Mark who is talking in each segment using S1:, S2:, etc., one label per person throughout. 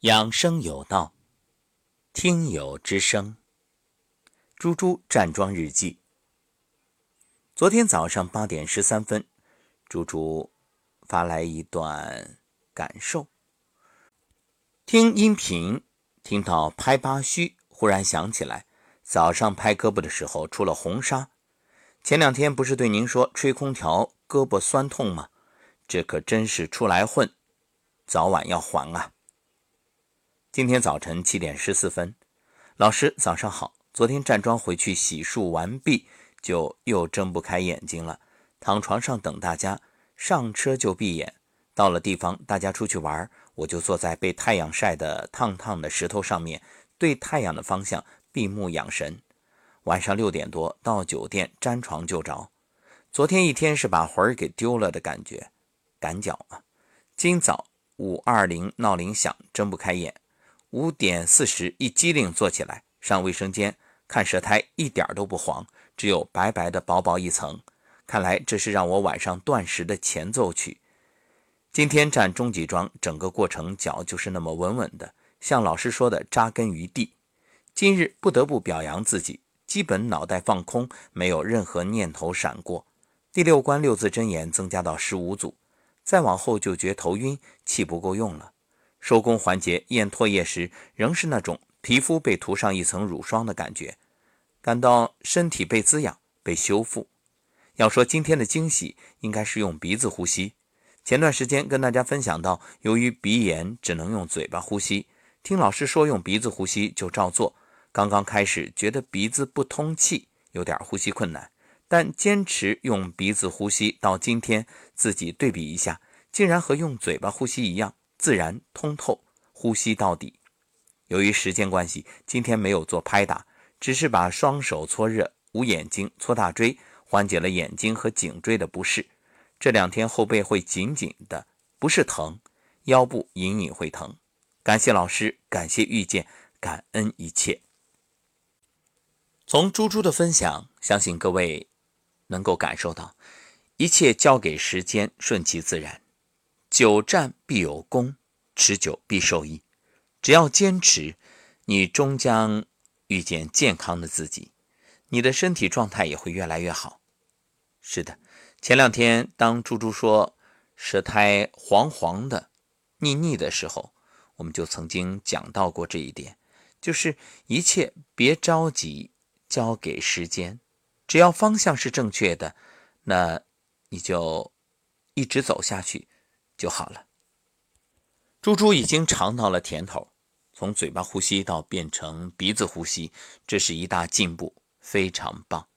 S1: 养生有道，听友之声。猪猪站桩日记。昨天早上八点十三分，猪猪发来一段感受。听音频，听到拍八虚，忽然想起来，早上拍胳膊的时候出了红痧。前两天不是对您说吹空调胳膊酸痛吗？这可真是出来混，早晚要还啊！今天早晨七点十四分，老师早上好。昨天站桩回去洗漱完毕，就又睁不开眼睛了，躺床上等大家上车就闭眼。到了地方，大家出去玩，我就坐在被太阳晒得烫烫的石头上面，对太阳的方向闭目养神。晚上六点多到酒店沾床就着。昨天一天是把魂儿给丢了的感觉，赶脚啊！今早五二零闹铃响，睁不开眼。五点四十，一机灵坐起来上卫生间看舌苔，一点都不黄，只有白白的薄薄一层。看来这是让我晚上断食的前奏曲。今天站中级桩，整个过程脚就是那么稳稳的，像老师说的扎根于地。今日不得不表扬自己，基本脑袋放空，没有任何念头闪过。第六关六字真言增加到十五组，再往后就觉头晕，气不够用了。收工环节验唾液时，仍是那种皮肤被涂上一层乳霜的感觉，感到身体被滋养、被修复。要说今天的惊喜，应该是用鼻子呼吸。前段时间跟大家分享到，由于鼻炎只能用嘴巴呼吸，听老师说用鼻子呼吸就照做。刚刚开始觉得鼻子不通气，有点呼吸困难，但坚持用鼻子呼吸到今天，自己对比一下，竟然和用嘴巴呼吸一样。自然通透，呼吸到底。由于时间关系，今天没有做拍打，只是把双手搓热，捂眼睛，搓大椎，缓解了眼睛和颈椎的不适。这两天后背会紧紧的，不是疼，腰部隐隐会疼。感谢老师，感谢遇见，感恩一切。从猪猪的分享，相信各位能够感受到，一切交给时间，顺其自然。久战必有功，持久必受益。只要坚持，你终将遇见健康的自己，你的身体状态也会越来越好。是的，前两天当猪猪说舌苔黄黄的、腻腻的时候，我们就曾经讲到过这一点，就是一切别着急，交给时间。只要方向是正确的，那你就一直走下去。就好了。猪猪已经尝到了甜头，从嘴巴呼吸到变成鼻子呼吸，这是一大进步，非常棒。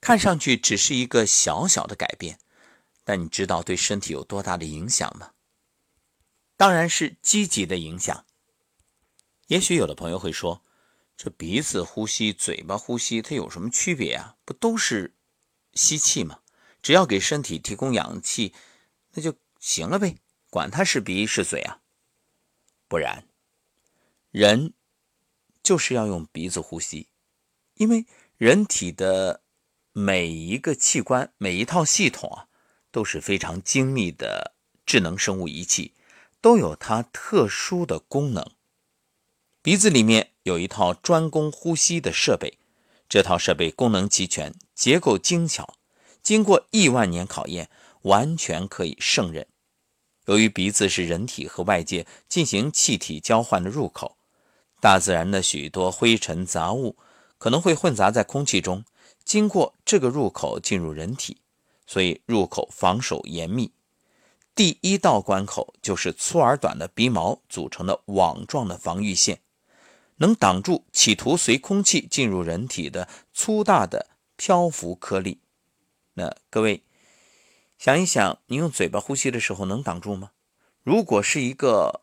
S1: 看上去只是一个小小的改变，但你知道对身体有多大的影响吗？当然是积极的影响。也许有的朋友会说，这鼻子呼吸、嘴巴呼吸，它有什么区别啊？不都是吸气吗？只要给身体提供氧气。那就行了呗，管他是鼻是嘴啊！不然，人就是要用鼻子呼吸，因为人体的每一个器官、每一套系统啊，都是非常精密的智能生物仪器，都有它特殊的功能。鼻子里面有一套专攻呼吸的设备，这套设备功能齐全，结构精巧，经过亿万年考验。完全可以胜任。由于鼻子是人体和外界进行气体交换的入口，大自然的许多灰尘杂物可能会混杂在空气中，经过这个入口进入人体，所以入口防守严密。第一道关口就是粗而短的鼻毛组成的网状的防御线，能挡住企图随空气进入人体的粗大的漂浮颗粒。那各位。想一想，你用嘴巴呼吸的时候能挡住吗？如果是一个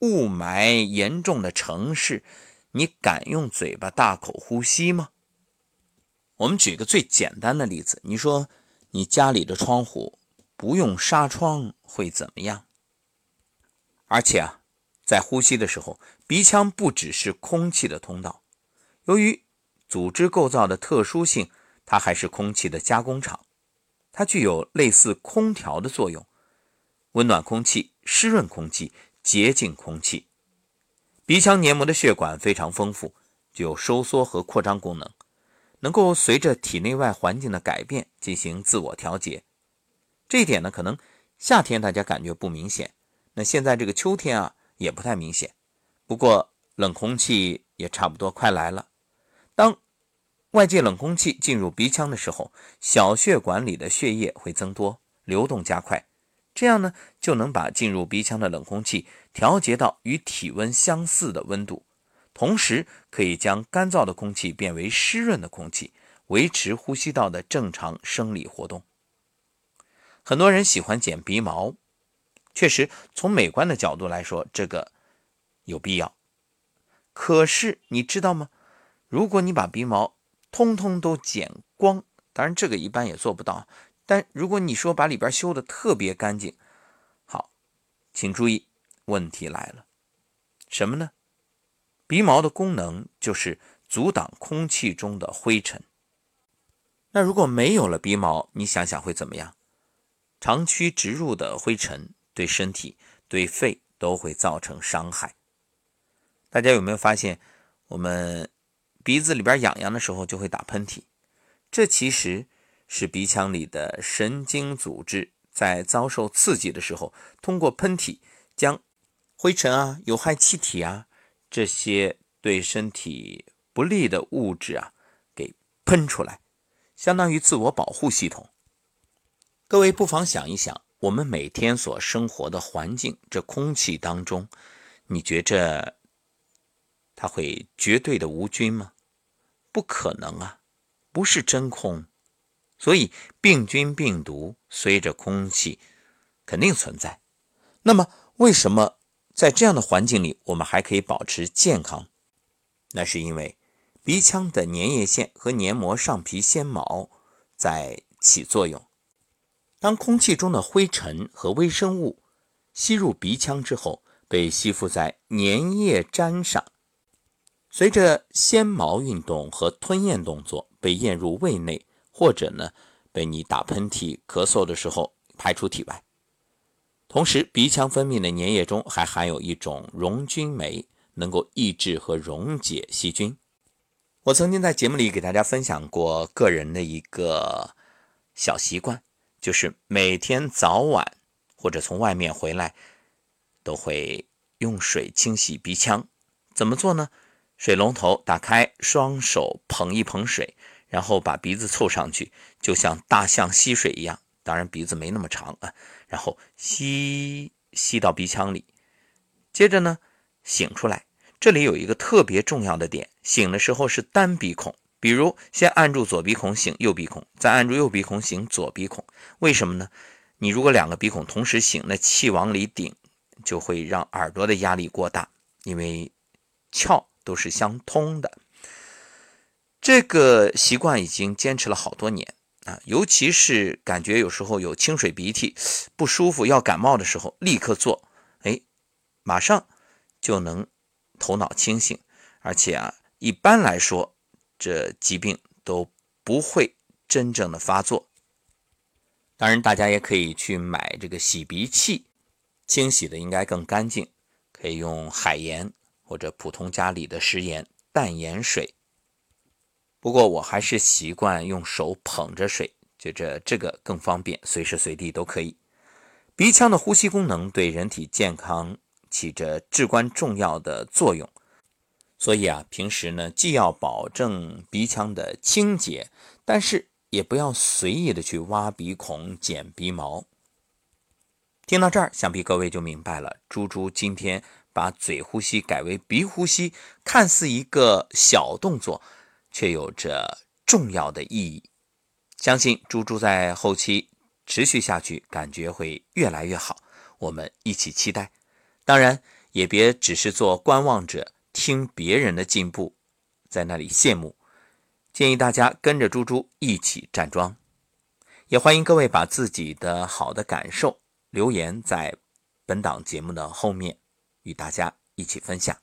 S1: 雾霾严重的城市，你敢用嘴巴大口呼吸吗？我们举个最简单的例子，你说你家里的窗户不用纱窗会怎么样？而且啊，在呼吸的时候，鼻腔不只是空气的通道，由于组织构造的特殊性，它还是空气的加工厂。它具有类似空调的作用，温暖空气、湿润空气、洁净空气。鼻腔黏膜的血管非常丰富，具有收缩和扩张功能，能够随着体内外环境的改变进行自我调节。这一点呢，可能夏天大家感觉不明显，那现在这个秋天啊也不太明显。不过冷空气也差不多快来了，当外界冷空气进入鼻腔的时候，小血管里的血液会增多，流动加快。这样呢，就能把进入鼻腔的冷空气调节到与体温相似的温度，同时可以将干燥的空气变为湿润的空气，维持呼吸道的正常生理活动。很多人喜欢剪鼻毛，确实从美观的角度来说，这个有必要。可是你知道吗？如果你把鼻毛通通都剪光，当然这个一般也做不到。但如果你说把里边修的特别干净，好，请注意，问题来了，什么呢？鼻毛的功能就是阻挡空气中的灰尘。那如果没有了鼻毛，你想想会怎么样？长驱直入的灰尘对身体、对肺都会造成伤害。大家有没有发现，我们鼻子里边痒痒的时候就会打喷嚏？这其实。是鼻腔里的神经组织在遭受刺激的时候，通过喷嚏将灰尘啊、有害气体啊这些对身体不利的物质啊给喷出来，相当于自我保护系统。各位不妨想一想，我们每天所生活的环境，这空气当中，你觉着它会绝对的无菌吗？不可能啊，不是真空。所以，病菌、病毒随着空气肯定存在。那么，为什么在这样的环境里，我们还可以保持健康？那是因为鼻腔的粘液腺和黏膜上皮纤毛在起作用。当空气中的灰尘和微生物吸入鼻腔之后，被吸附在粘液粘上，随着纤毛运动和吞咽动作被咽入胃内。或者呢，被你打喷嚏、咳嗽的时候排出体外。同时，鼻腔分泌的粘液中还含有一种溶菌酶，能够抑制和溶解细菌。我曾经在节目里给大家分享过个人的一个小习惯，就是每天早晚或者从外面回来，都会用水清洗鼻腔。怎么做呢？水龙头打开，双手捧一捧水。然后把鼻子凑上去，就像大象吸水一样。当然鼻子没那么长啊。然后吸吸到鼻腔里，接着呢醒出来。这里有一个特别重要的点：醒的时候是单鼻孔，比如先按住左鼻孔醒右鼻孔，再按住右鼻孔醒左鼻孔。为什么呢？你如果两个鼻孔同时醒，那气往里顶，就会让耳朵的压力过大，因为翘都是相通的。这个习惯已经坚持了好多年啊，尤其是感觉有时候有清水鼻涕不舒服要感冒的时候，立刻做，哎，马上就能头脑清醒，而且啊，一般来说这疾病都不会真正的发作。当然，大家也可以去买这个洗鼻器，清洗的应该更干净，可以用海盐或者普通家里的食盐淡盐水。不过我还是习惯用手捧着水，觉着这个更方便，随时随地都可以。鼻腔的呼吸功能对人体健康起着至关重要的作用，所以啊，平时呢既要保证鼻腔的清洁，但是也不要随意的去挖鼻孔、剪鼻毛。听到这儿，想必各位就明白了，猪猪今天把嘴呼吸改为鼻呼吸，看似一个小动作。却有着重要的意义，相信猪猪在后期持续下去，感觉会越来越好。我们一起期待，当然也别只是做观望者，听别人的进步，在那里羡慕。建议大家跟着猪猪一起站桩，也欢迎各位把自己的好的感受留言在本档节目的后面，与大家一起分享。